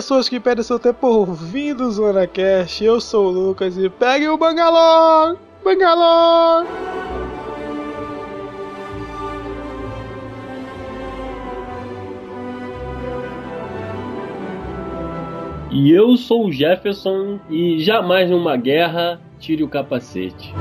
Pessoas que perdem seu tempo ouvindo o Zona Cast. Eu sou o Lucas e pegue o Bangalore! Bangalore! E eu sou o Jefferson e jamais numa guerra tire o capacete.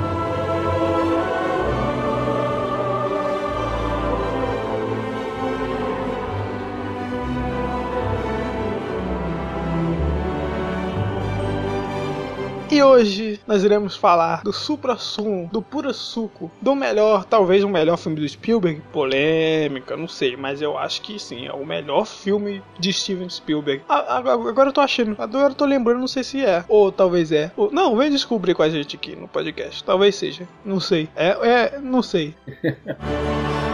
E hoje nós iremos falar do supra-sumo, do pura suco, do melhor, talvez o melhor filme do Spielberg. Polêmica, não sei, mas eu acho que sim, é o melhor filme de Steven Spielberg. Agora eu tô achando, agora eu tô lembrando, não sei se é, ou talvez é. Ou, não, vem descobrir com a gente aqui no podcast. Talvez seja, não sei. É, é não sei.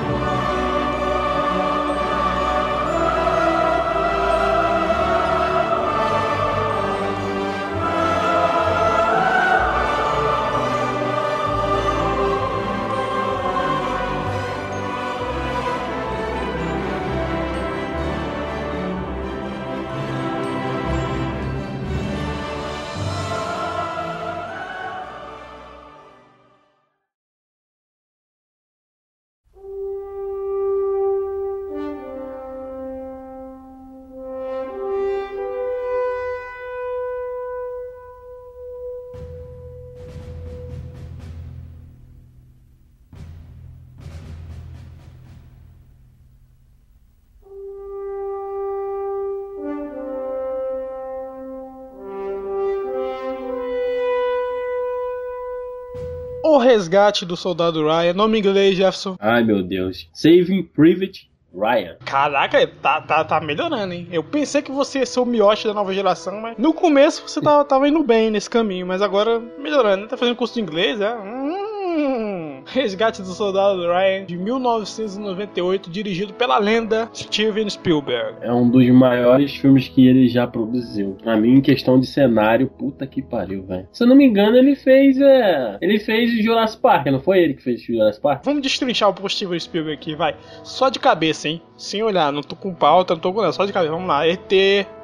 Resgate do Soldado Ryan, nome inglês, Jefferson. Ai meu Deus. Saving Private Ryan. Caraca, tá, tá, tá melhorando, hein? Eu pensei que você ia ser o miote da nova geração, mas no começo você tava, tava indo bem nesse caminho, mas agora melhorando. Tá fazendo curso de inglês, é? Resgate do Soldado Ryan, de 1998, dirigido pela lenda Steven Spielberg. É um dos maiores filmes que ele já produziu. Pra mim, em questão de cenário, puta que pariu, velho. Se eu não me engano, ele fez. É... Ele fez Jurassic Park, não foi ele que fez Jurassic Park? Vamos destrinchar o Steven Spielberg aqui, vai. Só de cabeça, hein? Sem olhar, não tô com pauta, não tô com nada, só de cabeça. Vamos lá. ET,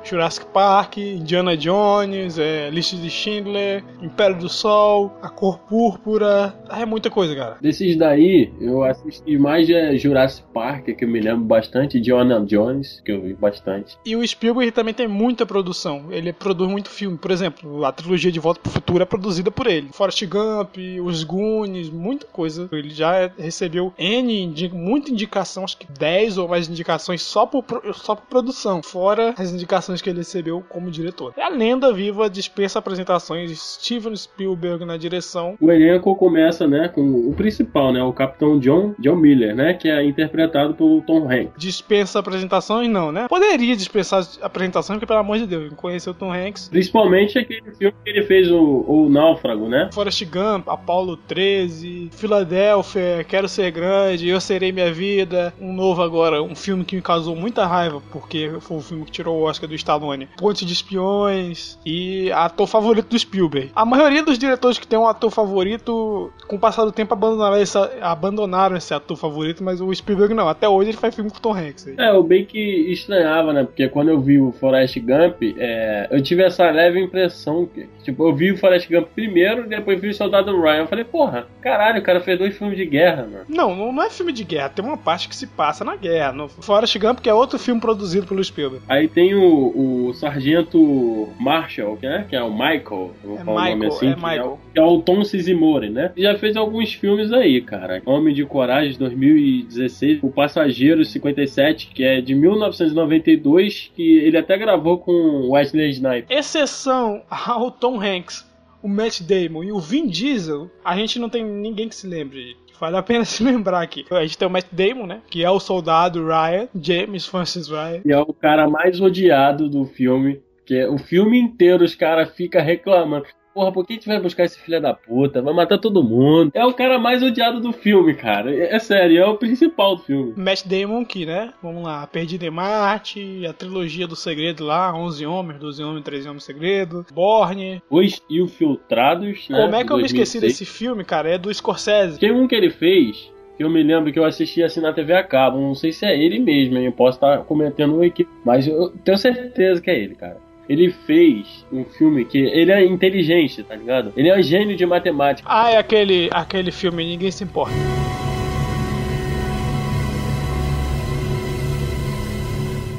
Jurassic Park, Indiana Jones, é, Lista de Schindler, Império do Sol, A Cor Púrpura. É muita coisa, cara. Desses daí, eu assisti mais é Jurassic Park, que eu me lembro bastante, Indiana Jones, que eu vi bastante. E o Spielberg também tem muita produção. Ele produz muito filme. Por exemplo, a trilogia de Volta pro Futuro é produzida por ele. Forrest Gump, Os Goonies, muita coisa. Ele já recebeu N, muita indicação, acho que 10 ou mais indicações só por, só por produção. Fora as indicações que ele recebeu como diretor. É a lenda viva dispensa apresentações de Steven Spielberg na direção. O elenco começa, né, com o principal, né, o Capitão John, John Miller, né, que é interpretado pelo Tom Hanks. Dispensa apresentações não, né? Poderia dispensar apresentações, porque pelo amor de Deus, conheceu o Tom Hanks. Principalmente aquele filme que ele fez o, o Náufrago, né? Forrest Gump, Apollo 13, Filadélfia, Quero Ser Grande, Eu Serei Minha Vida, um novo agora, um filme que me causou muita raiva, porque foi o filme que tirou o Oscar do Stallone. Ponte de Espiões e ator favorito do Spielberg. A maioria dos diretores que tem um ator favorito, com o passar do tempo, abandonaram esse, abandonaram esse ator favorito, mas o Spielberg não. Até hoje ele faz filme com o Tom Hanks. Aí. É, eu bem que estranhava, né? Porque quando eu vi o Forrest Gump, é, eu tive essa leve impressão que, tipo, eu vi o Forrest Gump primeiro, depois vi o Soldado Ryan. Eu falei, porra, caralho, o cara fez dois filmes de guerra, mano. Não, não é filme de guerra, tem uma parte que se passa na guerra. No Forrest Gump, que é outro filme produzido pelo Spielberg. Aí tem o, o sargento Marshall, que é, que é o Michael, vou é falar Michael, o nome assim, é que. É, que é o Tom Sizimori, né? Já fez alguns filmes aí, cara. Homem de Coragem, 2016, O Passageiro, 57, que é de 1992, que ele até gravou com Wesley Snipes. Exceção ao Tom Hanks, o Matt Damon e o Vin Diesel, a gente não tem ninguém que se lembre Vale a pena se lembrar aqui. A gente tem o Matt Damon, né? Que é o soldado Ryan, James Francis Ryan. E é o cara mais odiado do filme. Que é o filme inteiro os caras ficam reclamando. Porra, por que a gente vai buscar esse filho da puta? Vai matar todo mundo. É o cara mais odiado do filme, cara. É, é sério, é o principal do filme. Matt Damon aqui, né? Vamos lá. Perdido em Marte, a trilogia do segredo lá, 11 homens, 12 homens, 13 homens segredo, Borne. Os Infiltrados, né? Como é que eu me esqueci desse filme, cara? É do Scorsese. Tem um que ele fez que eu me lembro que eu assisti assim na TV a cabo. Não sei se é ele mesmo, hein? Eu posso estar cometendo um equipe, mas eu tenho certeza que é ele, cara. Ele fez um filme que ele é inteligente, tá ligado? Ele é um gênio de matemática. Ah, é aquele, aquele filme Ninguém se importa.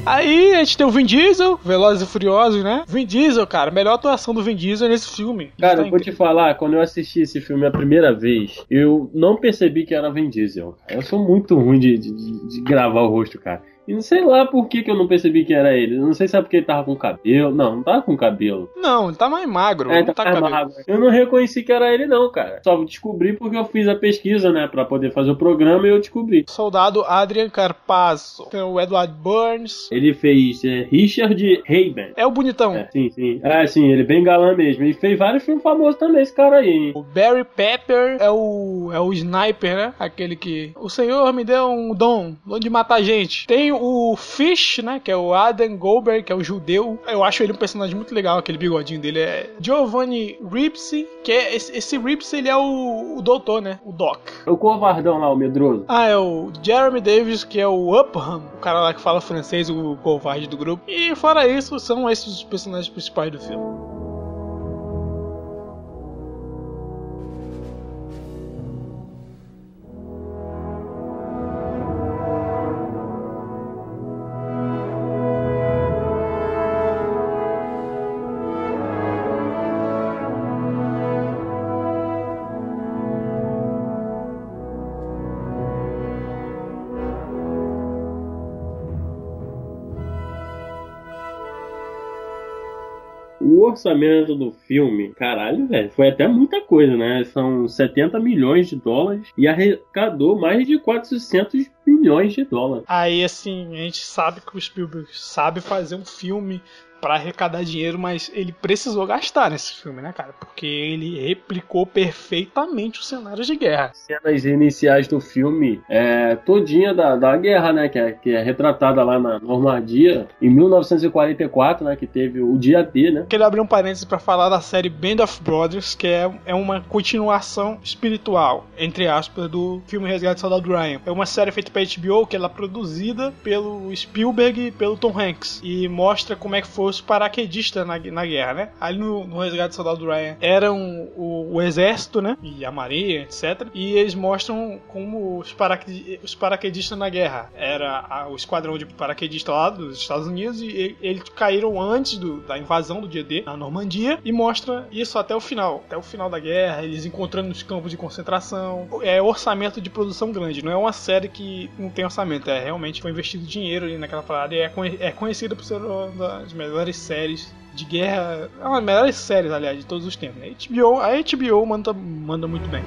Aí a gente tem o Vin Diesel, Velozes e Furiosos, né? Vin Diesel, cara, melhor atuação do Vin Diesel nesse filme. Cara, tá eu vou te falar, quando eu assisti esse filme a primeira vez, eu não percebi que era Vin Diesel. Eu sou muito ruim de, de, de gravar o rosto, cara. E não sei lá por que, que eu não percebi que era ele. Não sei se é porque ele tava com cabelo. Não, não tava com cabelo. Não, ele tá mais magro. É, tá mais magro. Eu não reconheci que era ele, não, cara. Só descobri porque eu fiz a pesquisa, né? Pra poder fazer o programa e eu descobri. Soldado Adrian Carpasso. Tem o Edward Burns. Ele fez é, Richard Haven. É o bonitão. É, sim, sim. Ah, sim, ele é bem galã mesmo. Ele fez vários filmes famosos também, esse cara aí, hein? O Barry Pepper é o, é o sniper, né? Aquele que. O senhor me deu um dom, dom de matar gente. Tem o Fish né? Que é o Adam Goldberg, que é o judeu. Eu acho ele um personagem muito legal, aquele bigodinho dele. É Giovanni Ripsey, que é esse, esse Ripsey, ele é o, o doutor, né? O Doc. O covardão lá, o medroso. Ah, é o Jeremy Davis, que é o Upham, o cara lá que fala francês, o covarde do grupo. E fora isso, são esses os personagens principais do filme. Orçamento do filme, caralho, velho, foi até muita coisa, né? São 70 milhões de dólares e arrecadou mais de 400 milhões de dólares. Aí, assim, a gente sabe que o Spielberg sabe fazer um filme para arrecadar dinheiro, mas ele precisou gastar nesse filme, né, cara? Porque ele replicou perfeitamente os cenários de guerra. Cenas iniciais do filme, é, todinha da, da guerra, né, que é, que é retratada lá na Normandia, em 1944, né, que teve o dia D, né? Queria abrir um parênteses para falar da série Band of Brothers, que é, é uma continuação espiritual, entre aspas, do filme Resgate do Soldado Ryan. É uma série feita pela HBO, que ela é produzida pelo Spielberg e pelo Tom Hanks, e mostra como é que foi os paraquedistas na, na guerra, né? Ali no, no Resgate do Soldado Ryan eram o, o, exército, né? E a marinha, etc. E eles mostram como os, paraqued, os paraquedistas na guerra. Era a, o esquadrão de paraquedistas lá dos Estados Unidos e, e eles caíram antes do, da invasão do dia D na Normandia e mostra isso até o final. Até o final da guerra, eles encontrando nos campos de concentração. É orçamento de produção grande, não é uma série que não tem orçamento, é realmente foi investido dinheiro ali naquela parada e é, é conhecida por ser uma das melhores melhores séries de guerra. É uma das melhores séries, aliás, de todos os tempos. A HBO, a HBO manda, manda muito bem.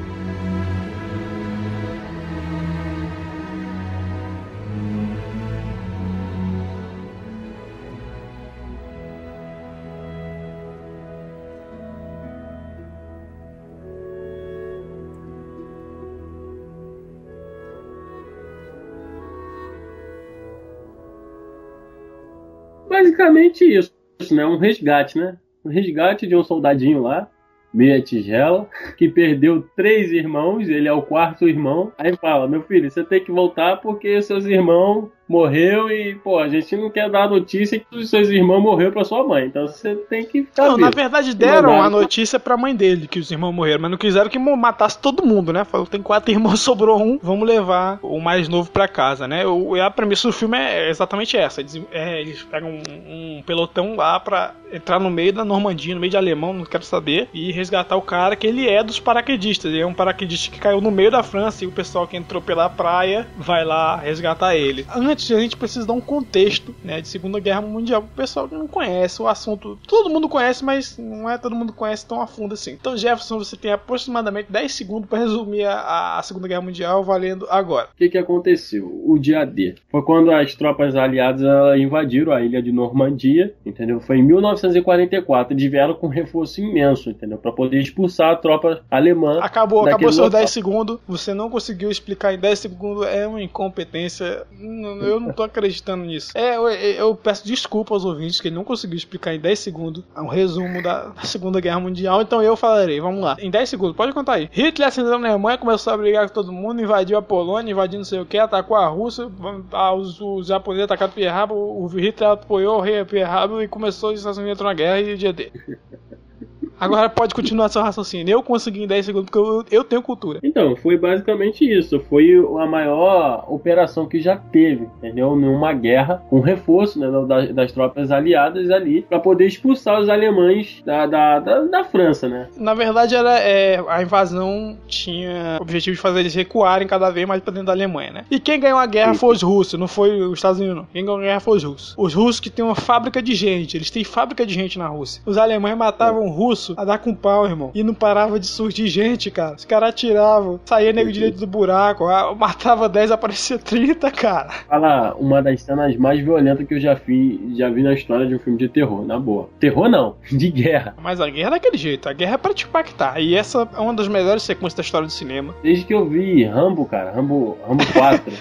Basicamente isso, né? Um resgate, né? Um resgate de um soldadinho lá, meia tigela, que perdeu três irmãos, ele é o quarto irmão. Aí fala: Meu filho, você tem que voltar porque seus irmãos morreu e, pô, a gente não quer dar a notícia que os seus irmãos morreram pra sua mãe. Então você tem que ficar. Não, vivo. na verdade deram a notícia pra mãe dele que os irmãos morreram, mas não quiseram que matasse todo mundo, né? Falou: tem quatro irmãos, sobrou um, vamos levar o mais novo pra casa, né? O, a premissa do filme é exatamente essa: eles, é, eles pegam um, um, pelotão lá pra entrar no meio da Normandia, no meio de alemão, não quero saber, e resgatar o cara que ele é dos paraquedistas. Ele é um paraquedista que caiu no meio da França e o pessoal que entrou pela praia vai lá resgatar ele. Antes antes a gente precisa dar um contexto né, de Segunda Guerra Mundial pro pessoal que não conhece o assunto. Todo mundo conhece, mas não é todo mundo conhece tão a fundo assim. Então, Jefferson, você tem aproximadamente 10 segundos para resumir a, a, Segunda Guerra Mundial valendo agora. O que, que aconteceu? O dia D foi quando as tropas aliadas invadiram a ilha de Normandia, entendeu? Foi em 1944. Eles vieram com um reforço imenso, entendeu? para poder expulsar a tropa alemã. Acabou, acabou seus 10 segundos. Você não conseguiu explicar em 10 segundos. É uma incompetência. Eu não tô acreditando nisso. É, eu, eu peço desculpa aos ouvintes que ele não conseguiu explicar em 10 segundos um resumo da Segunda Guerra Mundial. Então eu falarei, vamos lá. Em 10 segundos, pode contar aí. Hitler ascendeu na Alemanha, começou a brigar com todo mundo, invadiu a Polônia, invadiu não sei o que, atacou a Rússia, os, os japoneses atacaram Pearl Harbor, o Hitler apoiou o rei Pearl Harbor e começou os Estados Unidos na guerra e o dia dele. Agora pode continuar seu raciocínio. Eu consegui em 10 segundos porque eu, eu tenho cultura. Então, foi basicamente isso. Foi a maior operação que já teve, entendeu? Numa guerra com reforço né, das, das tropas aliadas ali para poder expulsar os alemães da, da, da, da, França, né? Na verdade, era, é, a invasão tinha o objetivo de fazer eles recuarem cada vez mais para dentro da Alemanha, né? E quem ganhou a guerra Sim. foi os russos, não foi os Estados Unidos, não. Quem ganhou a guerra foi os russos. Os russos que têm uma fábrica de gente, eles têm fábrica de gente na Rússia. Os alemães matavam é. Russos a dar com pau, irmão. E não parava de surgir gente, cara. Os caras atiravam, saía nego direito do buraco, matava 10, aparecia 30, cara. Fala uma das cenas mais violentas que eu já vi, já vi na história de um filme de terror, na boa. Terror não, de guerra. Mas a guerra é daquele jeito, a guerra é pra te impactar. E essa é uma das melhores sequências da história do cinema. Desde que eu vi Rambo, cara, Rambo, Rambo 4.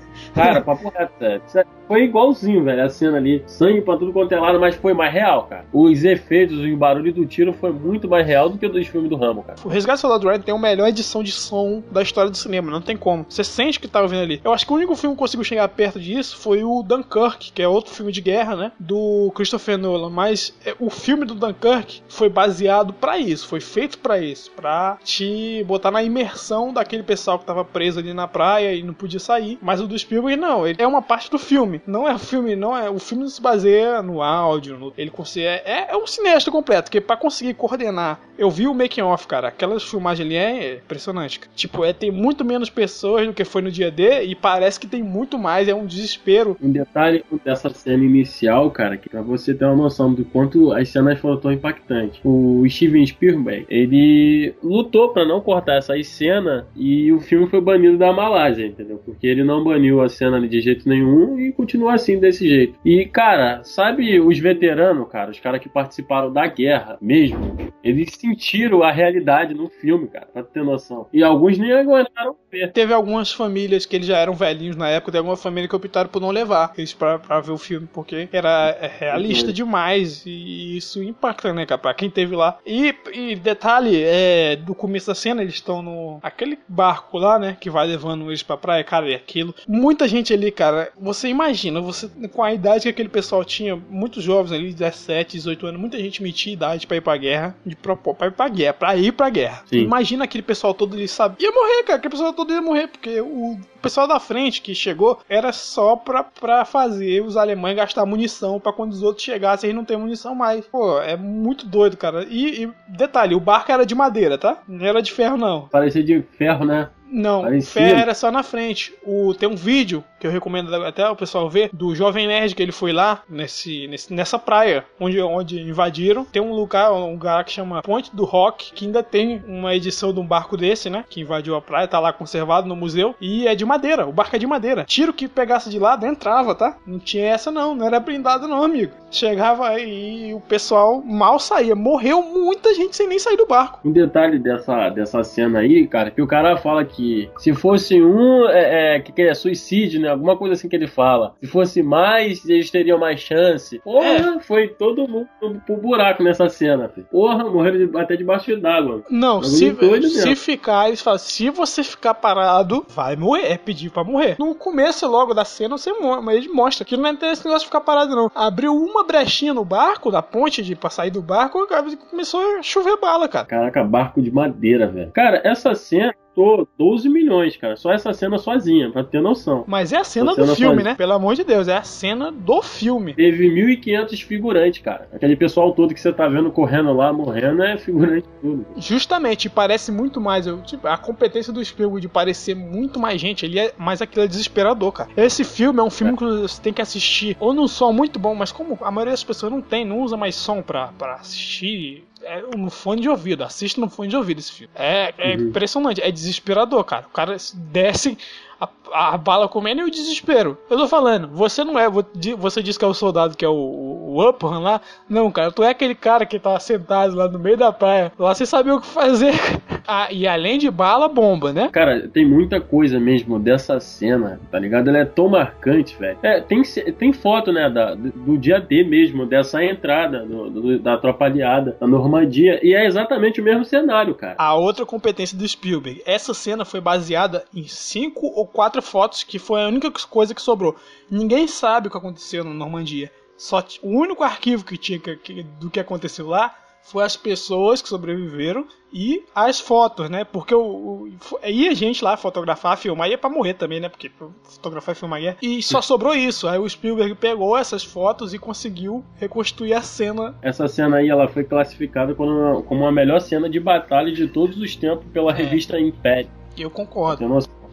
cara, papo reto, sério foi igualzinho, velho, a cena ali. Sangue pra tudo quanto é lado, mas foi mais real, cara. Os efeitos o barulho do tiro foi muito mais real do que o dos filmes do Rambo, cara. O Resgate do Soldado Ryan tem a melhor edição de som da história do cinema, não tem como. Você sente que tá ouvindo ali. Eu acho que o único filme que conseguiu chegar perto disso foi o Dunkirk, que é outro filme de guerra, né? Do Christopher Nolan. Mas é, o filme do Dunkirk foi baseado para isso, foi feito para isso, pra te botar na imersão daquele pessoal que tava preso ali na praia e não podia sair. Mas o do Spielberg não, ele é uma parte do filme. Não é filme, não é. O filme não se baseia no áudio, no, ele consegue. É, é um cineasta completo, porque para conseguir coordenar. Eu vi o making off, cara. Aquelas filmagens ali é impressionante. Tipo, é tem muito menos pessoas do que foi no dia D e parece que tem muito mais, é um desespero. Um detalhe dessa cena inicial, cara, que pra você ter uma noção do quanto as cenas foram tão impactantes. O Steven Spielberg, ele lutou para não cortar essa cena e o filme foi banido da Malásia, entendeu? Porque ele não baniu a cena de jeito nenhum e continua assim, desse jeito. E, cara, sabe os veteranos, cara, os caras que participaram da guerra mesmo, eles sentiram a realidade no filme, cara, pra ter noção. E alguns nem aguentaram ver. Teve algumas famílias que eles já eram velhinhos na época, tem alguma família que optaram por não levar eles pra, pra ver o filme, porque era é, realista uhum. demais e isso impacta, né, cara, pra quem teve lá. E, e detalhe, é, do começo da cena, eles estão no. aquele barco lá, né, que vai levando eles pra praia, cara, e aquilo. Muita gente ali, cara, você imagina você com a idade que aquele pessoal tinha, muitos jovens ali, 17, 18 anos, muita gente metia idade pra ir pra guerra, de propor, pra ir pra guerra, pra ir pra guerra. Sim. Imagina aquele pessoal todo ali, sabe? Ia morrer, cara, aquele pessoal todo ia morrer, porque o pessoal da frente que chegou era só pra, pra fazer os alemães gastar munição pra quando os outros chegassem eles não ter munição mais. Pô, é muito doido, cara. E, e detalhe, o barco era de madeira, tá? Não era de ferro, não. Parecia de ferro, né? Não, Parecia. fé era só na frente. O, tem um vídeo que eu recomendo até o pessoal ver do Jovem Nerd que ele foi lá nesse, nesse, nessa praia onde, onde invadiram. Tem um lugar, um lugar que chama Ponte do Rock, que ainda tem uma edição de um barco desse, né? Que invadiu a praia, tá lá conservado no museu. E é de madeira, o barco é de madeira. Tiro que pegasse de lado entrava, tá? Não tinha essa não, não era blindado não, amigo. Chegava aí e o pessoal mal saía. Morreu muita gente sem nem sair do barco. Um detalhe dessa, dessa cena aí, cara, que o cara fala que se fosse um, é, é, que é suicídio, né? Alguma coisa assim que ele fala. Se fosse mais, eles teriam mais chance. Porra, é. foi todo mundo pro buraco nessa cena. Filho. Porra, morreram até debaixo d'água. Não, se, se ficar, eles falam, se você ficar parado, vai morrer. É pedir pra morrer. No começo logo da cena, você mas ele mostra que não é esse negócio de ficar parado, não. Abriu uma brechinha no barco, da ponte de pra sair do barco, começou a chover bala, cara. Caraca, barco de madeira, velho. Cara, essa cena custou 12 milhões, cara. Só essa cena sozinha, pra ter noção. Mas é a cena do filme, sozinha. né? Pelo amor de Deus, é a cena do filme. Teve 1.500 figurantes, cara. Aquele pessoal todo que você tá vendo correndo lá, morrendo, é figurante tudo. Justamente, parece muito mais. Eu, tipo, a competência do Spielberg de parecer muito mais gente, ele é, mas aquilo é desesperador, cara. Esse filme é um filme é. que você tem que assistir ou num som muito bom, mas como a maioria das pessoas não tem, não usa mais som pra, pra assistir é no fone de ouvido, assiste no fone de ouvido esse filme. É, é uhum. impressionante, é desesperador, cara. O cara desce a, a, bala comendo e o desespero. Eu tô falando, você não é, você diz que é o soldado que é o, o, o Upham lá. Não, cara, tu é aquele cara que tá sentado lá no meio da praia, lá sem saber o que fazer. ah, e além de bala, bomba, né? Cara, tem muita coisa mesmo dessa cena, tá ligado? Ela é tão marcante, velho. É, tem, tem foto, né, da, do dia D mesmo, dessa entrada do, do, da tropa aliada na Normandia, e é exatamente o mesmo cenário, cara. A outra competência do Spielberg, essa cena foi baseada em cinco ou quatro fotos, que foi a única coisa que sobrou. Ninguém sabe o que aconteceu na Normandia. Só o único arquivo que tinha que, do que aconteceu lá foi as pessoas que sobreviveram e as fotos, né? Porque o, o ia gente lá fotografar, filmar, ia para morrer também, né? Porque fotografar e filmar ia. E só sobrou isso. Aí o Spielberg pegou essas fotos e conseguiu reconstruir a cena. Essa cena aí ela foi classificada como como a melhor cena de batalha de todos os tempos pela é. revista Império. Eu concordo.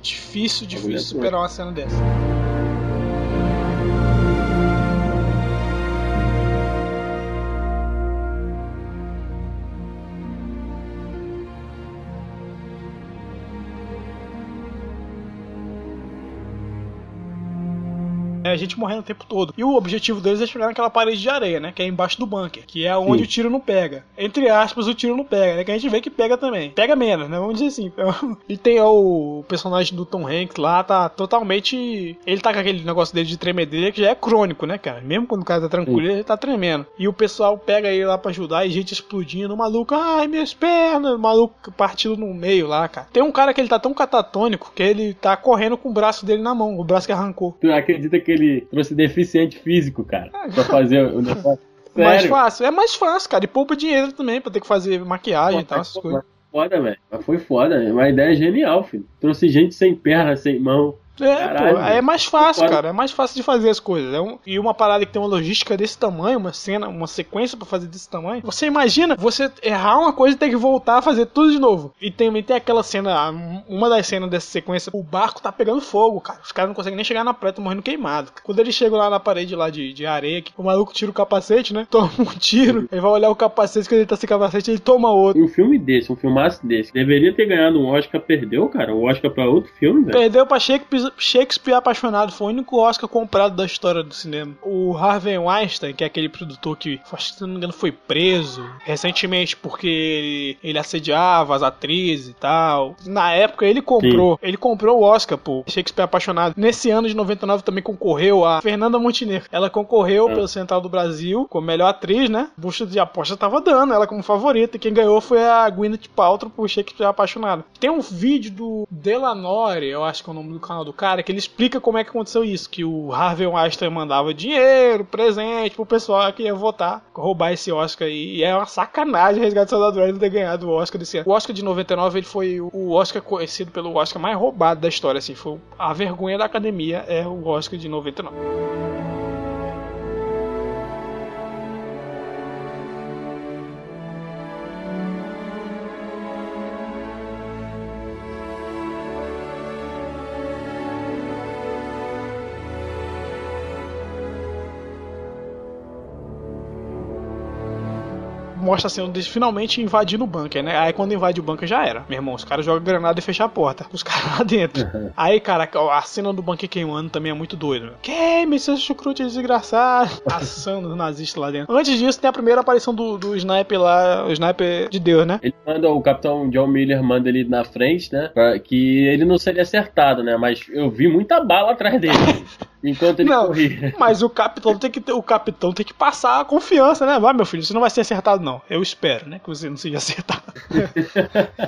Difícil, difícil superar uma cena dessa. Gente morrendo o tempo todo. E o objetivo deles é chegar naquela parede de areia, né? Que é embaixo do bunker. Que é onde Sim. o tiro não pega. Entre aspas, o tiro não pega, né? Que a gente vê que pega também. Pega menos, né? Vamos dizer assim. E tem o personagem do Tom Hanks lá, tá totalmente. Ele tá com aquele negócio dele de tremedeira que já é crônico, né, cara? Mesmo quando o cara tá tranquilo, Sim. ele tá tremendo. E o pessoal pega ele lá pra ajudar e gente explodindo. O maluco, ai, minhas pernas. O maluco partido no meio lá, cara. Tem um cara que ele tá tão catatônico que ele tá correndo com o braço dele na mão, o braço que arrancou. Tu acredita que ele trouxe deficiente físico, cara, pra fazer o negócio. Sério? Mais fácil. É mais fácil, cara. E poupa dinheiro também pra ter que fazer maquiagem Pô, e tal, essas coisas. Foda, velho. Mas foi foda. Uma ideia genial, filho. Trouxe gente sem perna, sem mão. É, Caralho, pô, é mais fácil, cara. É mais fácil de fazer as coisas. É um, e uma parada que tem uma logística desse tamanho, uma cena, uma sequência para fazer desse tamanho. Você imagina você errar uma coisa e ter que voltar a fazer tudo de novo. E também tem aquela cena, uma das cenas dessa sequência, o barco tá pegando fogo, cara. Os caras não conseguem nem chegar na praia, morrendo queimado. Quando eles chegam lá na parede lá de, de areia, que o maluco tira o capacete, né? Toma um tiro, ele vai olhar o capacete, quando ele tá sem capacete, ele toma outro. Um filme desse, um filmaço desse, deveria ter ganhado um Oscar, perdeu, cara. O um Oscar pra outro filme, velho. Perdeu pra Shakespeare, Shakespeare Apaixonado foi o único Oscar comprado da história do cinema. O Harvey Weinstein, que é aquele produtor que, se não me engano, foi preso recentemente porque ele, ele assediava as atrizes e tal. Na época ele comprou, Sim. ele comprou o Oscar por Shakespeare Apaixonado. Nesse ano de 99 também concorreu a Fernanda Montenegro. Ela concorreu ah. pelo Central do Brasil como melhor atriz, né? Busta de aposta tava dando ela como favorita. E quem ganhou foi a Gwyneth Paltrow por Shakespeare Apaixonado. Tem um vídeo do Delanore, eu acho que é o nome do canal do cara, que ele explica como é que aconteceu isso, que o Harvey Weinstein mandava dinheiro, presente pro pessoal que ia votar, roubar esse Oscar e é uma sacanagem o Resgate Soldado Ryan ter ganhado o Oscar desse ano. O Oscar de 99 ele foi o Oscar conhecido pelo Oscar mais roubado da história, assim, foi a vergonha da academia é o Oscar de 99. Mostra assim, eles finalmente invadindo o bunker, né? Aí quando invade o bunker já era. Meu irmão, os caras jogam granada e fecham a porta. Os caras lá dentro. Uhum. Aí, cara, a cena do bunker queimando também é muito doida. Queime seus chucrute desgraçado. Assando os nazistas lá dentro. Antes disso, tem a primeira aparição do, do sniper lá, o sniper de Deus, né? Ele manda, o capitão John Miller manda ele na frente, né? Pra que ele não seria acertado, né? Mas eu vi muita bala atrás dele. enquanto ele não, corria. Mas o capitão tem que ter, o capitão tem que passar a confiança, né? Vai, meu filho, você não vai ser acertado, não. Eu espero, né? Que você não seja acertado.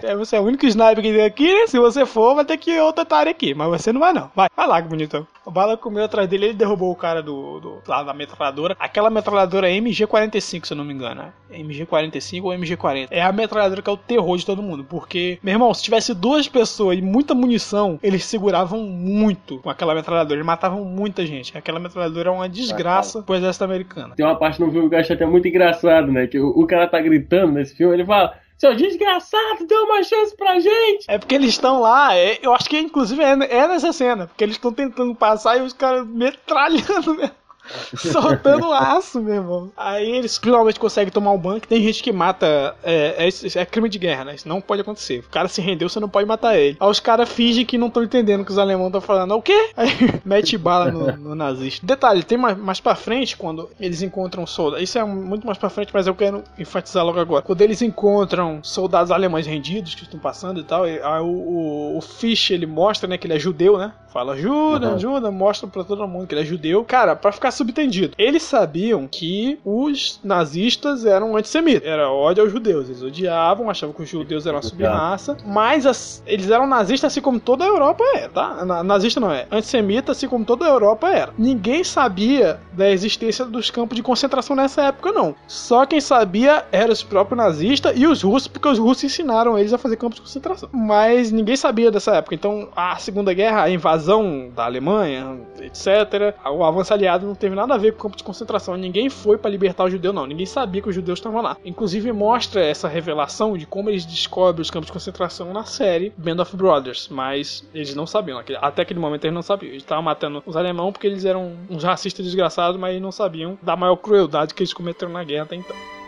é, você é o único sniper que tem aqui, né? Se você for, vai ter que outra área aqui. Mas você não vai, não. Vai, vai lá, que bonitão. O bala comeu atrás dele, ele derrubou o cara do, do lá da metralhadora. Aquela metralhadora é MG45, se eu não me engano. Né? MG45 ou MG40. É a metralhadora que é o terror de todo mundo. Porque, meu irmão, se tivesse duas pessoas e muita munição, eles seguravam muito com aquela metralhadora. Eles matavam muita gente. Aquela metralhadora é uma desgraça pro exército americano. Tem uma parte no filme que eu acho até muito engraçado, né? Que o, o cara tá gritando nesse filme, ele fala. Seu desgraçado, deu uma chance pra gente! É porque eles estão lá, é, eu acho que inclusive é, é nessa cena, porque eles estão tentando passar e os caras metralhando mesmo. soltando aço, meu irmão. Aí eles finalmente conseguem tomar um banco. Tem gente que mata. É, é, é, crime de guerra, né? Isso não pode acontecer. O cara se rendeu, você não pode matar ele. Aí os caras fingem que não estão entendendo o que os alemães estão falando. O quê? Aí mete bala no, no, nazista. Detalhe, tem mais, mais pra frente, quando eles encontram soldados. Isso é muito mais pra frente, mas eu quero enfatizar logo agora. Quando eles encontram soldados alemães rendidos que estão passando e tal, aí o, o, o Fish ele mostra, né, que ele é judeu, né? Fala, ajuda, uhum. ajuda, mostra pra todo mundo que ele é judeu. Cara, pra ficar subentendido, eles sabiam que os nazistas eram antissemitas. Era ódio aos judeus. Eles odiavam, achavam que os judeus eram uma subraça. Mas as, eles eram nazistas assim como toda a Europa é, tá? Nazista não é. Antissemita assim como toda a Europa era. Ninguém sabia da existência dos campos de concentração nessa época, não. Só quem sabia eram os próprios nazistas e os russos, porque os russos ensinaram eles a fazer campos de concentração. Mas ninguém sabia dessa época. Então, a Segunda Guerra, a invasão invasão da Alemanha, etc. O avanço aliado não teve nada a ver com o campo de concentração. Ninguém foi para libertar o judeu, não. Ninguém sabia que os judeus estavam lá. Inclusive mostra essa revelação de como eles descobrem os campos de concentração na série Band of Brothers, mas eles não sabiam. Até aquele momento eles não sabiam. Eles estavam matando os alemães porque eles eram uns racistas desgraçados, mas não sabiam da maior crueldade que eles cometeram na guerra até então.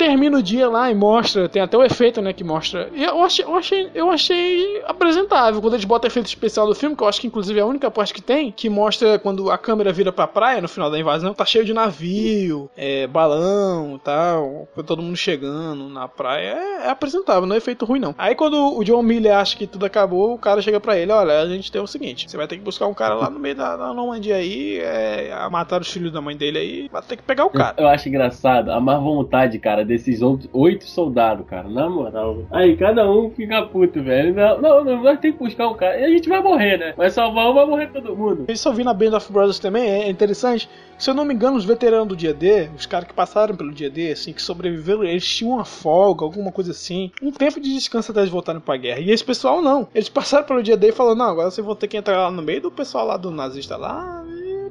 Termina o dia lá e mostra, tem até o efeito, né, que mostra. Eu achei, eu achei, eu achei apresentável quando eles botam efeito especial do filme, que eu acho que inclusive é a única parte que tem, que mostra quando a câmera vira pra praia no final da invasão, tá cheio de navio, é, balão e tal, todo mundo chegando na praia. É, é apresentável, não é efeito ruim não. Aí quando o John Miller acha que tudo acabou, o cara chega pra ele, olha, a gente tem o seguinte, você vai ter que buscar um cara lá no meio da, da Normandia aí, é, matar os filhos da mãe dele aí, vai ter que pegar o cara. Eu, eu acho engraçado, a má vontade, cara, desses oito soldados, cara. Na moral. Aí cada um fica puto, velho. Não, não, não, nós temos que buscar um cara. E a gente vai morrer, né? Vai salvar um, vai morrer todo mundo. Isso eu vi na Band of Brothers também, é interessante. Se eu não me engano, os veteranos do dia D, os caras que passaram pelo dia D, assim, que sobreviveram, eles tinham uma folga, alguma coisa assim. Um tempo de descanso até eles voltarem pra guerra. E esse pessoal não. Eles passaram pelo dia D e falaram, não, agora você vão ter que entrar lá no meio do pessoal lá do nazista lá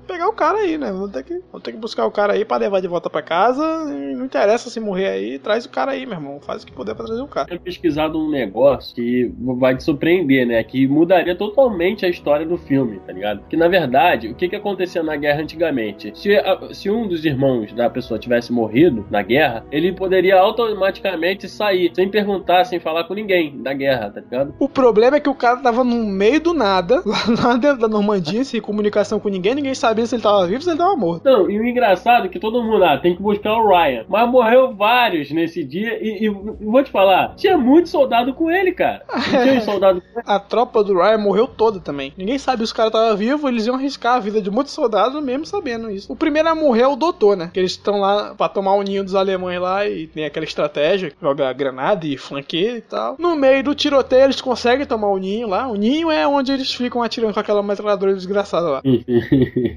pegar o cara aí, né? Vou ter que, vou ter que buscar o cara aí pra levar de volta pra casa. Não interessa se morrer aí, traz o cara aí, meu irmão. Faz o que puder pra trazer o cara. Eu tenho pesquisado um negócio que vai te surpreender, né? Que mudaria totalmente a história do filme, tá ligado? Que na verdade, o que que acontecia na guerra antigamente? Se, se um dos irmãos da pessoa tivesse morrido na guerra, ele poderia automaticamente sair, sem perguntar, sem falar com ninguém da guerra, tá ligado? O problema é que o cara tava no meio do nada, lá dentro da Normandia, sem comunicação com ninguém, ninguém sabia sabia se ele tava vivo ou se ele tava morto. Não, e o engraçado é que todo mundo ah, tem que buscar o Ryan. Mas morreu vários nesse dia e, e vou te falar, tinha muito soldado com ele, cara. Não tinha soldado com ele. A tropa do Ryan morreu toda também. Ninguém sabe se os caras estavam vivos, eles iam arriscar a vida de muitos soldados mesmo sabendo isso. O primeiro a morrer é o doutor, né? Que eles estão lá pra tomar o ninho dos alemães lá e tem aquela estratégia, joga granada e flanqueira e tal. No meio do tiroteio eles conseguem tomar o ninho lá. O ninho é onde eles ficam atirando com aquela metralhadora desgraçada lá.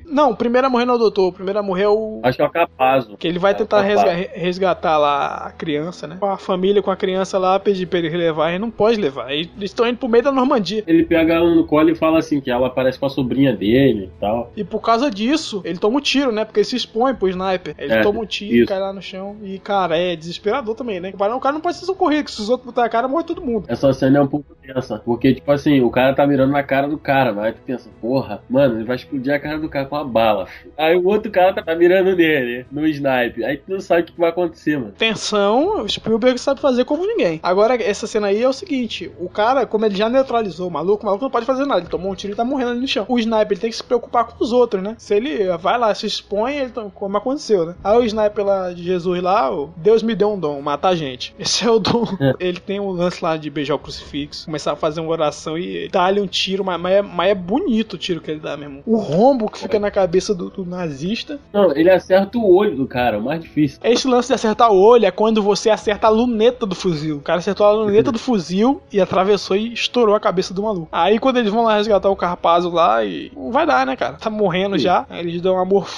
Não, o primeiro a morrer não é o doutor, o primeiro a morrer é o. Acho que é o Capazo. Que ele vai é, tentar resgatar lá a criança, né? Com a família, com a criança lá, pedir pra ele levar, ele não pode levar. Eles estão indo pro meio da Normandia. Ele pega ela no colo e fala assim que ela parece com a sobrinha dele e tal. E por causa disso, ele toma um tiro, né? Porque ele se expõe pro sniper. Ele é, toma um tiro, isso. cai lá no chão. E, cara, é desesperador também, né? O cara não pode ser socorrido, que se os outros botarem a cara, morre todo mundo. Essa cena é um pouco tensa. Porque, tipo assim, o cara tá mirando na cara do cara, mas tu pensa, porra, mano, ele vai explodir a cara do cara com a bala. Aí o outro cara tá mirando nele, no snipe. Aí tu não sabe o que vai acontecer, mano. Tensão, o Spielberg sabe fazer como ninguém. Agora, essa cena aí é o seguinte: o cara, como ele já neutralizou o maluco, o maluco não pode fazer nada. Ele tomou um tiro e tá morrendo ali no chão. O sniper ele tem que se preocupar com os outros, né? Se ele vai lá, se expõe, ele como aconteceu, né? Aí o sniper lá de Jesus lá, Deus me deu um dom, matar gente. Esse é o dom. É. Ele tem um lance lá de beijar o crucifixo, começar a fazer uma oração e dá ali um tiro, mas, mas, é, mas é bonito o tiro que ele dá mesmo. O rombo que fica na cabeça do, do, nazista. Não, ele acerta o olho do cara, o mais difícil. Esse lance de acertar o olho é quando você acerta a luneta do fuzil. O cara acertou a luneta do fuzil e atravessou e estourou a cabeça do maluco. Aí quando eles vão lá resgatar o Carpazo lá e. Não vai dar, né, cara? Tá morrendo Sim. já. Eles dão uma morfina.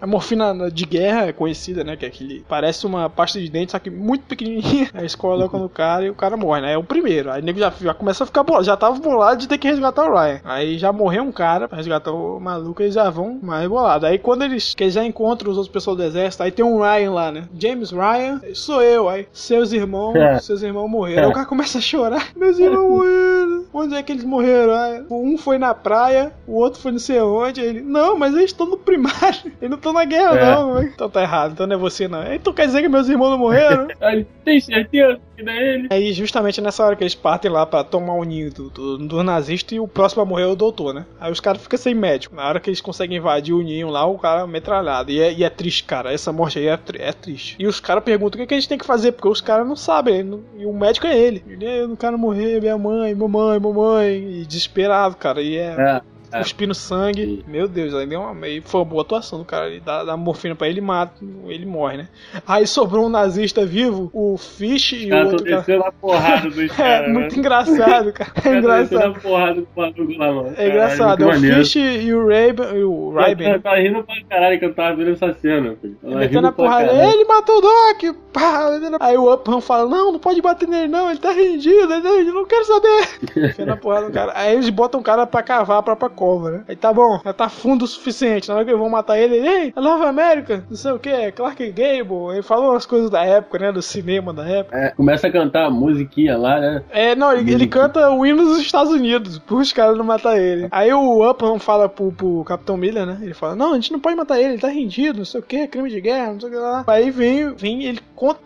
A morfina de guerra é conhecida, né? Que é aquele. Parece uma pasta de dente, só que muito pequenininha. Aí eles colocam no cara e o cara morre, né? É o primeiro. Aí o nego já, já começa a ficar bolado. Já tava bolado de ter que resgatar o Ryan. Aí já morreu um cara pra resgatar o maluco, eles já vão mais bolados. Aí quando eles, que eles já encontram os outros pessoas do exército, aí tem um Ryan lá, né? James Ryan, sou eu. Aí seus irmãos, É. seus irmãos morreram. Aí o cara começa a chorar. Meus irmãos morreram. Onde é que eles morreram? Aí, um foi na praia, o outro foi não sei onde. Aí ele, não, mas eles estão no primário. Eles não estão na guerra, É. não. Então tá errado, então não é você não. Então quer dizer que meus irmãos não morreram? Tem certeza que não é ele? Aí, justamente nessa hora que eles partem lá pra tomar o ninho do, do, do nazista e o próximo a morrer é o doutor, né? Aí os caras ficam sem médico. Na hora que eles conseguem invadir o ninho lá, o cara é metralhado. E é, e é triste, cara. Essa morte aí é, é triste. E os caras perguntam o que, que a gente tem que fazer, porque os caras não sabem. não- e o médico é ele. Ele, eu não quero morrer, minha mãe, mamãe, mamãe. E desesperado, cara. E é. É. É. Cuspindo sangue, meu Deus, deu uma, foi uma boa atuação do cara. Ele dá, dá morfina pra ele e mata, ele morre, né? Aí sobrou um nazista vivo, o Fish e o Cara, tô outro cara. descendo a porrada dos É, caras, muito né? engraçado, cara. É Cara, engraçado. porrada do maluco lá, mano. É engraçado. É o Fish e o Raven. E o Eu Raven. tava rindo pra caralho que eu tava vendo essa cena, filho. Tava Metendo a porrada. caralho. Ele matou o Doc! Pá, aí o Upham fala: Não, não pode bater nele, não. Ele tá rendido, ele tá não quero saber. Metendo a porrada no cara. Aí eles botam o cara pra cavar a própria cova, né? Aí tá bom, já tá fundo o suficiente. Na hora que eles vão matar ele, ele, ei, a Nova América, não sei o que, Clark Gable. Ele falou umas coisas da época, né? Do cinema da época. É, começa a cantar a musiquinha lá, né? É, não, ele, ele canta o hino dos Estados Unidos, pros caras não matar ele. Aí o Upham fala pro, pro Capitão Miller, né? Ele fala, não, a gente não pode matar ele, ele tá rendido, não sei o que, crime de guerra, não sei o que lá. Aí vem, vem ele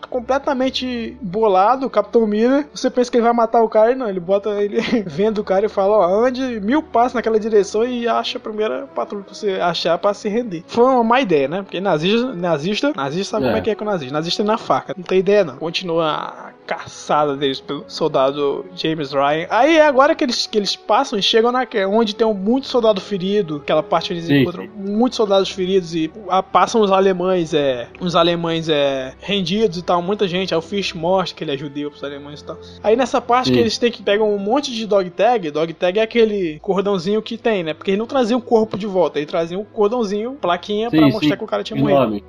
completamente bolado, o Capitão Miller. Você pensa que ele vai matar o cara, e não, ele bota ele vendo o cara e fala, ó, ande mil passos naquela direção e acha a primeira patrulha pra você achar pra se render. Foi uma má ideia, né? Porque nazista, nazista, nazista sabe É. como é que é com nazista. Nazista é na faca, não tem ideia não. Continua caçada deles pelo soldado James Ryan. Aí é agora que eles, que eles passam e chegam na onde tem um muito soldado ferido, aquela parte onde eles Sim, encontram muitos soldados feridos e ah, passam os alemães, é, os alemães é rendidos e tal, muita gente. Aí o Fish mostra que ele é judeu pros alemães e tal. Aí nessa parte que Sim. eles têm que pegar um monte de dog tag, dog tag é aquele cordãozinho que tem, né? Porque eles não traziam o corpo de volta, eles traziam o cordãozinho, plaquinha pra Sim, mostrar sim. que o cara tinha morrido.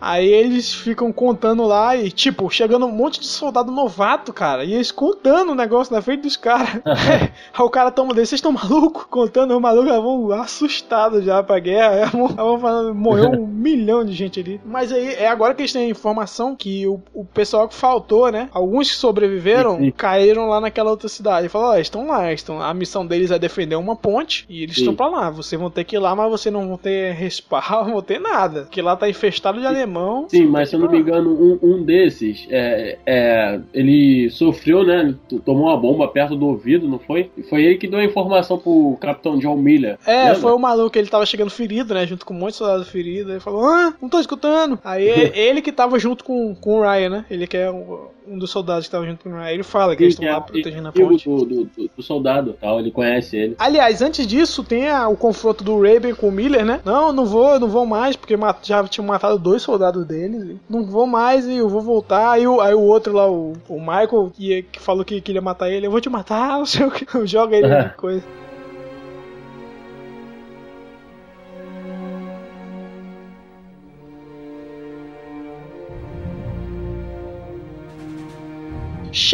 Aí eles ficam contando lá e, tipo, chegando um monte de soldado novato, cara. E eles contando o negócio na frente dos caras. Aí o cara toma dele, vocês estão malucos? Contando, o maluco já vão assustados já pra guerra. Já vão, já vão falando, morreu um milhão de gente ali. Mas aí é agora que eles têm a informação que o, o pessoal que faltou, né? Alguns que sobreviveram Sim, sim. caíram lá naquela outra cidade. Falaram, ó, estão lá, estão, a missão deles é defender uma ponte e eles Sim. estão pra lá. Vocês vão ter que ir lá, mas vocês não vão ter respaldo, não vão ter nada. Porque lá tá infestado de alemão. Sim, mas se eu não me engano, um, um desses, é, é, ele sofreu, né? Tomou uma bomba perto do ouvido, não foi? E foi ele que deu a informação pro Capitão John Miller. É, lembra? foi o maluco, ele tava chegando ferido, né? Junto com um monte de soldado ferido. Ele falou, ah, não tô escutando. Aí ele que tava junto com, com o Ryan, né? Ele que é um, um dos soldados que tava junto com o. Ele fala que eles estão lá é protegendo a ponte. Do, do, do, do soldado tal, ele conhece ele. Aliás, antes disso, tem a- o confronto do Raven com o Miller, né? Não, não vou, não vou mais, porque já tinham matado dois soldados deles. Não vou mais e eu vou voltar. Aí o, aí o outro lá, o, o Michael, que, que falou que queria matar ele, eu vou te matar, não sei o que. Joga ele coisa.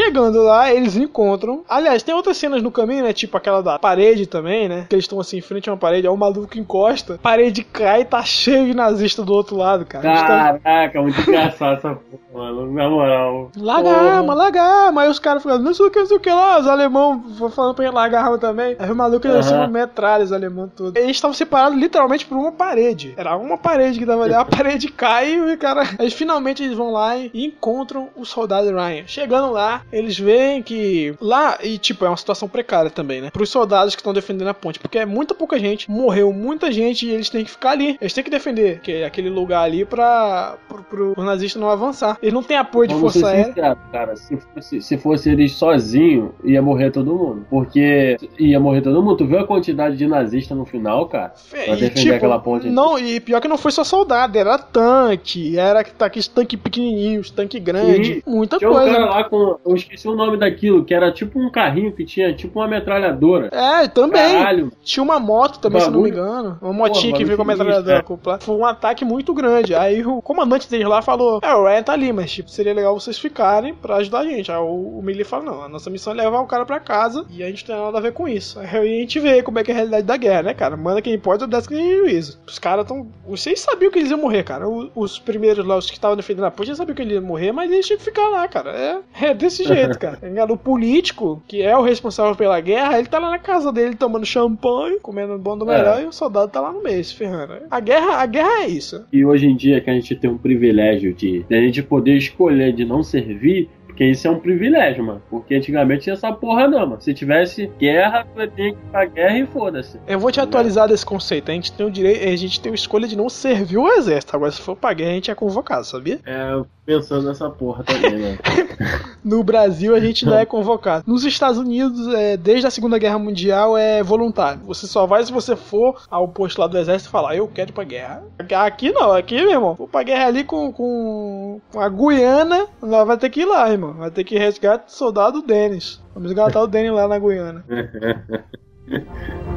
Chegando lá, eles encontram. Aliás, tem outras cenas no caminho, né? Tipo aquela da parede também, né? Que eles estão assim em frente a uma parede, aí o maluco encosta, parede cai e tá cheio de nazista do outro lado, cara. Eles tão- Caraca, muito engraçado essa porra, mano. Na moral. Larga a arma, larga a arma. Aí os caras ficam, não sei o que, não sei o que lá. Os alemão falando pra ele largar a arma também. Aí o maluco ele assim, metralha, os alemão todos. Eles estavam separados literalmente por uma parede. Era uma parede que tava ali. A parede cai e o cara. Aí finalmente eles vão lá e encontram o soldado Ryan. Chegando lá, eles veem que. Lá, e tipo, é uma situação precária também, né? Pros soldados que estão defendendo a ponte. Porque é muita pouca gente. Morreu muita gente e eles têm que ficar ali. Eles têm que defender que, aquele lugar ali pra. Pro, pro, pro nazista não avançar. Eles não têm apoio de Vamos força aérea. sinceros, cara. Se fosse, se fosse eles sozinhos, ia morrer todo mundo. Porque ia morrer todo mundo. Tu viu a quantidade de nazista no final, cara? Pra defender aquela ponte. Não, e pior que não foi só soldado, era tanque, era aqueles tanque pequenininhos, tanque grande, Sim. muita Tinha um coisa. cara lá com um esqueci o nome daquilo, que era tipo um carrinho que tinha tipo uma metralhadora. É, também. Caralho. Tinha uma moto também, se não me Bagulho. engano. Uma motinha que veio com a bagulho metralhadora acoplada. Foi um ataque muito grande. Aí o comandante deles lá falou: É, o Ryan tá ali, mas tipo, seria legal vocês ficarem pra ajudar a gente. Aí o, o Millie fala: Não, a nossa missão é levar o cara pra casa e a gente não tem nada a ver com isso. Aí a gente vê como é que é a realidade da guerra, né, cara? Manda quem pode, obedece quem tem juízo. Os caras tão. Vocês sabiam que eles iam morrer, cara. O- os primeiros lá, os que estavam defendendo a ponte, já sabiam que eles iam morrer, mas eles tinham que ficar lá, cara. É, é desse jeito, cara. Tá? O político, que é o responsável pela guerra, ele tá lá na casa dele tomando champanhe, comendo um bom do melhor, É. e o soldado tá lá no meio, se ferrando. A guerra, a guerra é isso. E hoje em dia que a gente tem um privilégio de, de a gente poder escolher de não servir, porque isso é um privilégio, mano. Porque antigamente tinha essa porra não, mano. Se tivesse guerra, tu ter que ir pra guerra e foda-se. Eu vou te atualizar desse conceito. A gente tem o direito, a gente tem a escolha de não servir o exército. Agora, se for pra guerra, a gente é convocado, sabia? É, pensando nessa porra também, mano. No Brasil, a gente não é convocado. Nos Estados Unidos, é, desde a Segunda Guerra Mundial, é voluntário. Você só vai se você for ao posto lá do exército e falar, eu quero ir pra guerra. Aqui não, aqui, meu irmão, vou pra guerra ali com, com, com a Guiana, nós vai ter que ir lá, irmão. Vai ter que resgatar o soldado Denis. Vamos resgatar o Denis lá na Guiana.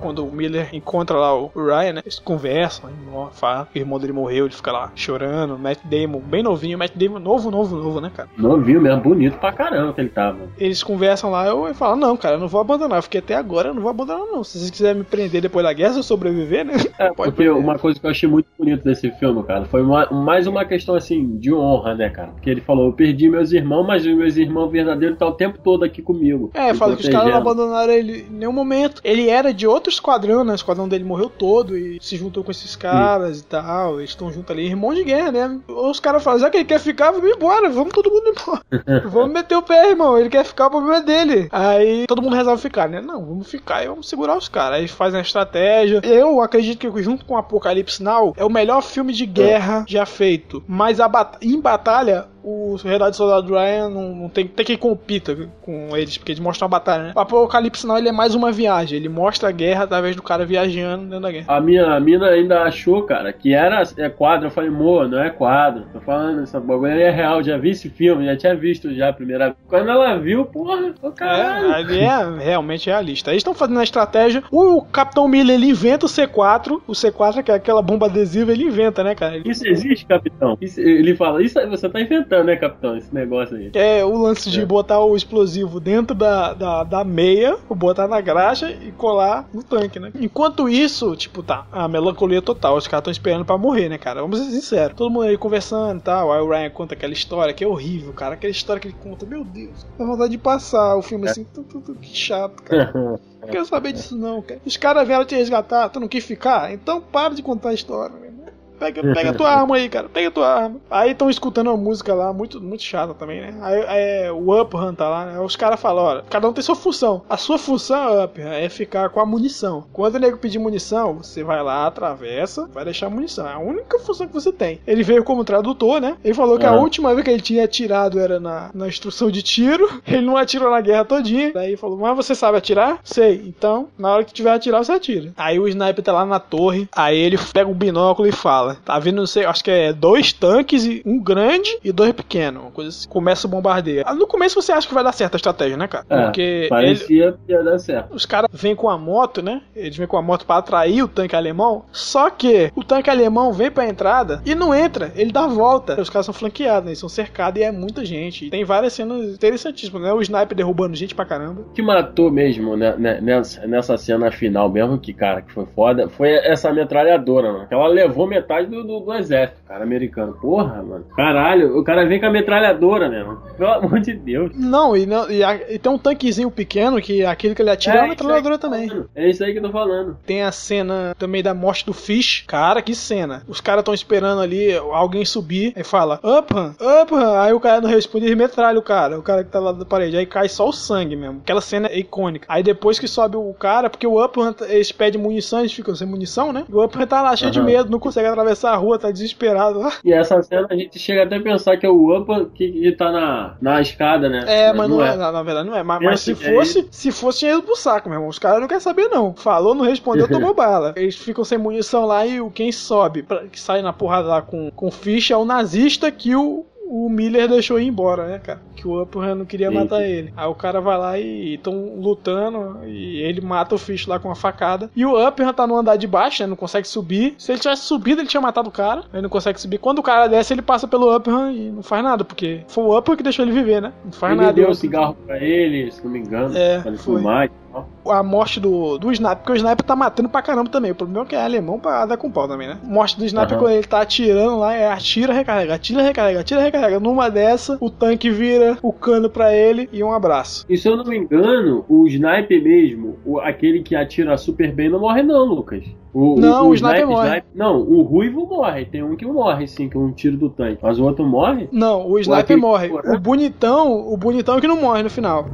Quando o Miller encontra lá o Ryan, né? Eles conversam, fala que o irmão dele morreu, ele fica lá chorando. Matt Damon, bem novinho, Matt Damon, novo, novo, novo, né, cara? Novinho mesmo, bonito pra caramba que ele tava. Eles conversam lá, eu, falo, não, cara, eu não vou abandonar. Eu fiquei até agora, eu não vou abandonar, não. Se vocês quiserem me prender depois da guerra, se eu sobreviver, né? É, Pode porque uma coisa que eu achei muito bonito desse filme, cara, foi uma- mais uma questão assim de honra, né, cara? Porque ele falou: eu perdi meus irmãos, mas os meus irmãos verdadeiros estão o tempo todo aqui comigo. É, fala que os caras não abandonaram ele em nenhum momento. Ele era de outro esquadrão, né? O esquadrão dele morreu todo e se juntou com esses caras e tal. Eles estão juntos ali, irmão de guerra, né? Os caras falam, já que ele quer ficar, vamos embora, vamos todo mundo embora. vamos meter o pé, irmão. Ele quer ficar, o problema é dele. Aí todo mundo resolve ficar, né? Não, vamos ficar e vamos segurar os caras. Aí fazem a estratégia. Eu acredito que junto com Apocalipse Now é o melhor filme de guerra já feito. Mas a bat- em batalha, o Realidade Soldado Ryan não, não tem, tem que compita com eles, porque eles mostram a batalha, né? O Apocalipse não, ele é mais uma viagem, ele mostra a guerra através do cara viajando dentro da guerra. A minha a mina ainda achou, cara, que era é quadro. Eu falei, amor, não é quadro. Tô falando, essa bagulho é real. Já vi esse filme, já tinha visto já a primeira vez. Quando ela viu, porra, ô É, caralho. ali é realmente realista. Eles estão fazendo a estratégia. O Capitão Miller ele inventa o C4. O C4, que é aquela bomba adesiva, ele inventa, né, cara? Ele- Isso existe, capitão? Isso- ele fala, isso você tá inventando, né, capitão? Esse negócio aí. É o lance de É. botar o explosivo dentro da, da, da meia, botar na graxa e colar no tanque, né? Enquanto isso, tipo, tá, a melancolia total. Os caras estão esperando pra morrer, né, cara? Vamos ser sinceros. Todo mundo aí conversando e tal. Aí o Ryan conta aquela história que é horrível, cara. Aquela história que ele conta, meu Deus, dá vontade de passar o filme assim, tu, tu, tu, que chato, cara. Não quero saber disso não, cara. Os caras vieram te resgatar, tu não quis ficar? Então para de contar a história, irmão. Pega, pega tua arma aí, cara. Pega tua arma. Aí estão escutando uma música lá, muito, muito chata também, né? Aí, aí o Uphan tá lá, né? Aí os caras falam, olha, cada um tem sua função. A sua função, Uphan, é ficar com a munição. Quando o nego pedir munição, você vai lá, atravessa, vai deixar a munição. É a única função que você tem. Ele veio como tradutor, né? Ele falou que a Aham. última vez que ele tinha atirado era na, na instrução de tiro. Ele não atirou na guerra todinha. Daí falou, mas você sabe atirar? Sei. Então, na hora que tiver atirar, você atira. Aí o sniper tá lá na torre. Aí ele pega um binóculo e fala: Tá vendo, não sei, acho que é dois tanques, um grande e dois pequenos. Uma coisa assim. Começa o bombardeio. Ah, No começo você acha que vai dar certo a estratégia, né, cara? É, Porque ele, Parecia que ia dar certo. os caras vêm com a moto, né? Eles vêm com a moto pra atrair o tanque alemão. Só que o tanque alemão vem pra entrada e não entra, ele dá a volta. Os caras são flanqueados, né? Eles são cercados e é muita gente. E tem várias cenas interessantíssimas, né? O sniper derrubando gente pra caramba. O que matou mesmo né, né, nessa, nessa cena final mesmo, que, cara, que foi foda, foi essa metralhadora, mano. Ela levou metade do, do, do exército, cara, americano. Porra, mano. Caralho, o cara vem com a metralhadora, né, mano? Pelo amor de Deus. Não, e, não, e, a- e tem um tanquezinho pequeno que aquele que ele atira é uma que metralhadora também. falando. É isso aí que eu tô falando. Tem a cena também da morte do Fish. Cara, que cena. Os caras estão esperando ali alguém subir e fala, Uphan, Uphan. Aí o cara não responde e metralha o cara. O cara que tá lá da parede. Aí cai só o sangue mesmo. Aquela cena é icônica. Aí depois que sobe o cara, porque o Uphan, eles pedem munição, eles ficam sem munição, né? E o Uphan tá lá cheio de Aham. medo, não consegue atravessar a rua, tá desesperado lá. E essa cena a gente chega até a pensar que é o Upa que, que tá na, na escada, né? É, mas, não, é. Na, na, verdade não é. Mas, mas se fosse, se fosse, tinha ido pro saco, meu irmão. Os caras não querem saber, não. Falou, não respondeu, tomou bala. Eles ficam sem munição lá e o quem sobe, pra, que sai na porrada lá com, com ficha é o nazista que o, o Miller deixou ir embora, né, cara? Que o Upham não queria Sim. matar ele. Aí o cara vai lá e estão lutando e ele mata o Fish lá com uma facada. E o Upham tá no andar de baixo, né? Não consegue subir. Se ele tivesse subido, ele tinha matado o cara. Ele não consegue subir. Quando o cara desce, ele passa pelo Upham e não faz nada, porque foi o Upham que deixou ele viver, né? Não faz ele nada. Ele deu um cigarro pra ele, se não me engano. É, pra ele foi. fumar a morte do, do Sniper, porque o Sniper tá matando pra caramba também. O problema é que é alemão pra dar com pau também, né? Morte do Sniper uhum. quando ele tá atirando lá, é atira, recarrega, atira, recarrega, atira, recarrega. Numa dessa, o tanque vira o cano pra ele e um abraço. E se eu não me engano, o Sniper mesmo, o, aquele que atira super bem, não morre não, Lucas. O, não, o, o, o sniper, sniper morre. Sniper, não, o ruivo morre. Tem um que morre, sim, que é um tiro do tanque. Mas o outro morre? Não, o sniper morre. O bonitão, o bonitão é que não morre no final.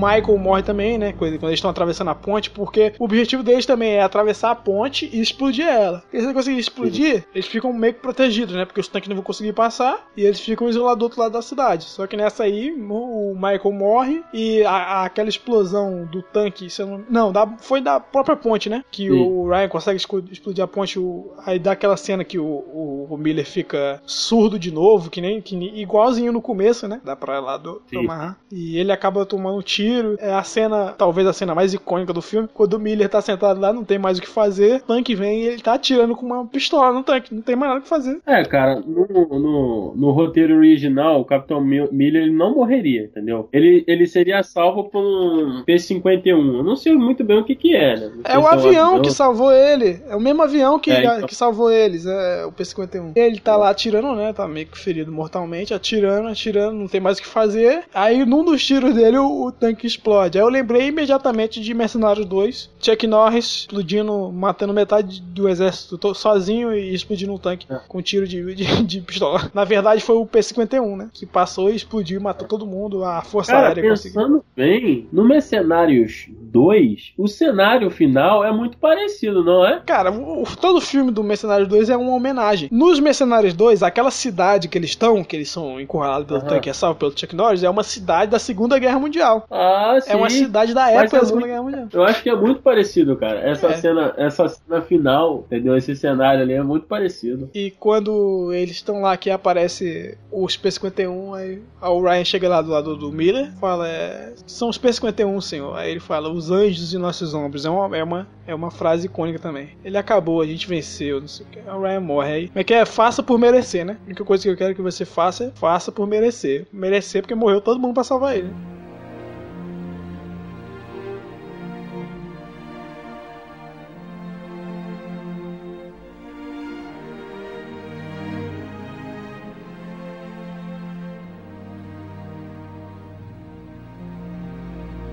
Michael morre também, né? Quando eles estão atravessando a ponte, porque o objetivo deles também é atravessar a ponte e explodir ela. E se eles conseguirem explodir, eles ficam meio que protegidos, né? Porque os tanques não vão conseguir passar e eles ficam isolados do outro lado da cidade. Só que nessa aí, o Michael morre e a, a, aquela explosão do tanque, não, não da, foi da própria ponte, né? Que o Ryan consegue explodir a ponte, o, aí dá aquela cena que o, o, o, Miller fica surdo de novo, que nem que, igualzinho no começo, né? Dá pra lá do, do E ele acaba tomando um tiro. É a cena, talvez a cena mais icônica do filme, quando o Miller tá sentado lá, não tem mais o que fazer, o tanque vem e ele tá atirando com uma pistola no tanque, não tem mais nada o que fazer. É, cara, no, no, no roteiro original, o Capitão Miller ele não morreria, entendeu? Ele, ele seria salvo por um P-51. Eu não sei muito bem o que que é, né? É o é avião, avião que salvou ele. É o mesmo avião que, é, então... que salvou eles, é o P-51. Ele tá lá atirando, né? Tá meio que ferido mortalmente, atirando, atirando, não tem mais o que fazer. Aí, num dos tiros dele, o, o tanque explode. Aí eu lembrei imediatamente de Mercenários 2, Chuck Norris explodindo, matando metade do exército sozinho e explodindo um tanque é. com um tiro de, de, de, pistola. Na verdade foi o P-51, né? Que passou e explodiu e matou todo mundo, a força Cara, aérea pensando conseguiu. bem, no Mercenários 2, o cenário final é muito parecido, não é? Cara, o, todo filme do Mercenários 2 é uma homenagem. Nos Mercenários 2, aquela cidade que eles estão, que eles são encurralados pelo uhum. tanque e é salvo pelo Chuck Norris, é uma cidade da Segunda Guerra Mundial. Ah, sim. É uma cidade da época é da Segunda Guerra Mundial. Eu acho que é muito parecido, cara. Essa é. cena, essa cena final, entendeu? Esse cenário ali é muito parecido. E quando eles estão lá que aparece os P-51, aí o Ryan chega lá do lado do Miller, fala, é, são os P-51, senhor. Aí ele fala, os anjos de nossos ombros. É uma, é uma, é uma frase icônica também. Ele acabou, a gente venceu, não sei o que. O Ryan morre aí. Mas que é, faça por merecer, né? A única coisa que eu quero que você faça é faça por merecer. Merecer porque morreu todo mundo pra salvar ele.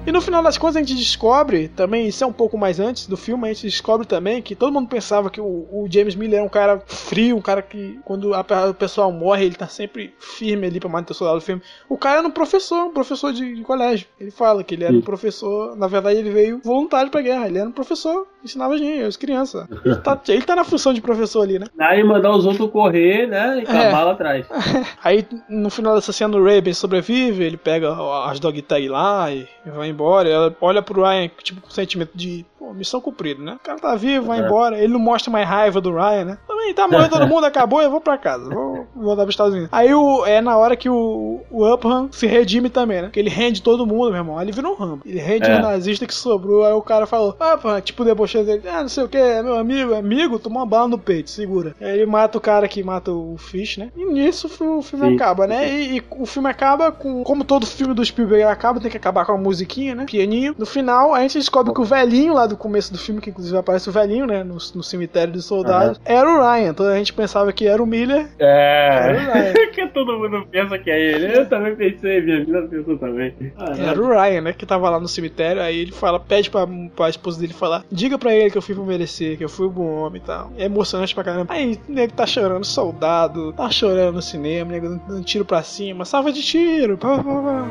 E no final das contas a gente descobre também, isso é um pouco mais antes do filme, a gente descobre também que todo mundo pensava que o, o James Miller é um cara frio, um cara que quando a, o pessoal morre ele tá sempre firme ali pra manter o soldado do filme. O cara era um professor, um professor de, de colégio. Ele fala que ele era um professor, na verdade ele veio voluntário pra guerra, ele era um professor, ensinava gente, as crianças. Ele tá, ele tá na função de professor ali, né? Aí mandar os outros correr, né? E com é. atrás. Aí no final dessa cena o Raven sobrevive, ele pega as dog tag lá e vai embora. Ela olha pro Ryan, tipo, com sentimento de Pô, missão cumprida, né? O cara tá vivo, vai é. embora. Ele não mostra mais raiva do Ryan, né? Também tá morrendo todo mundo, acabou, eu vou pra casa. Vou voltar pros Estados Unidos. Aí o, é na hora que o, o Upham se redime também, né? Que ele rende todo mundo, meu irmão. Aí ele vira um rambo. Ele rende é. o nazista que sobrou. Aí o cara falou, Upham, tipo, debochando dele. Ah, não sei o que, é meu amigo, amigo, tomou uma bala no peito, segura. Aí ele mata o cara que mata o Fish, né? E nisso o filme Sim. acaba, né? E, e, o filme acaba com. Como todo filme do Spielberg acaba, tem que acabar com a musiquinha, né? Pianinho. No final, a gente descobre que o velhinho lá do começo do filme, que inclusive aparece o velhinho, né? No, no cemitério dos soldados. Uhum. Era o Ryan. Toda a gente pensava que era o Miller. É. O que todo mundo pensa que é ele. Eu também pensei, minha vida pensou também. Ah, Era o Ryan, né? Que tava lá no cemitério. Aí ele fala, pede pra, pra esposa dele falar: Diga pra ele que eu fui pra merecer, que eu fui um bom homem e tal. É emocionante pra caramba. Aí o nego tá chorando, soldado, tá chorando no cinema, nego dando tiro pra cima, salva de tiro. Pá, pá, pá.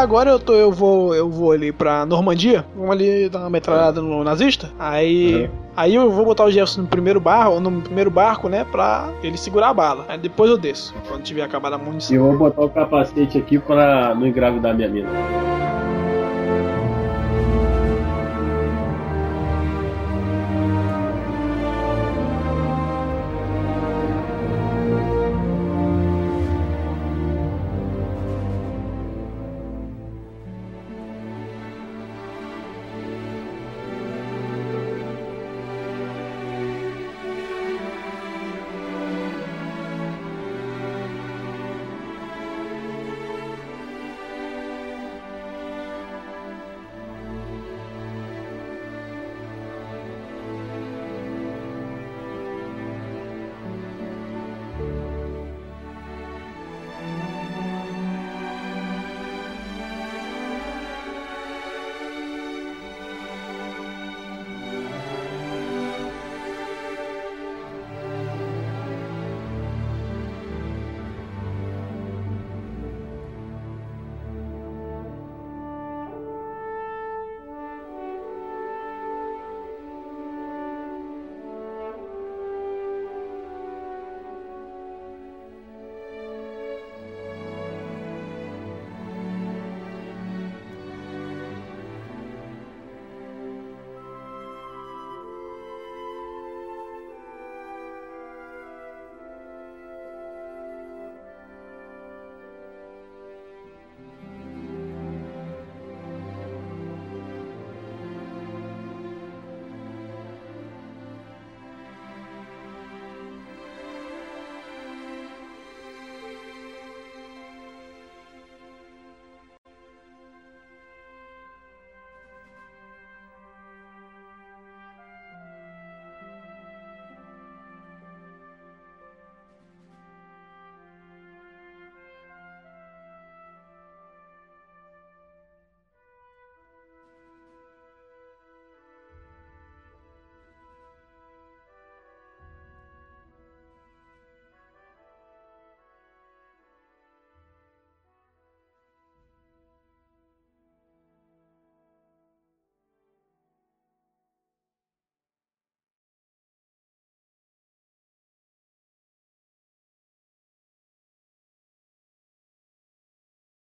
Agora eu tô, eu vou, eu vou ali pra Normandia, vamos ali dar uma metralhada no nazista. Aí, Uhum. aí eu vou botar o Jefferson no primeiro barco, no primeiro barco, né, pra ele segurar a bala. Aí depois eu desço, quando tiver acabado a munição. E eu vou botar o capacete aqui pra não engravidar minha mina.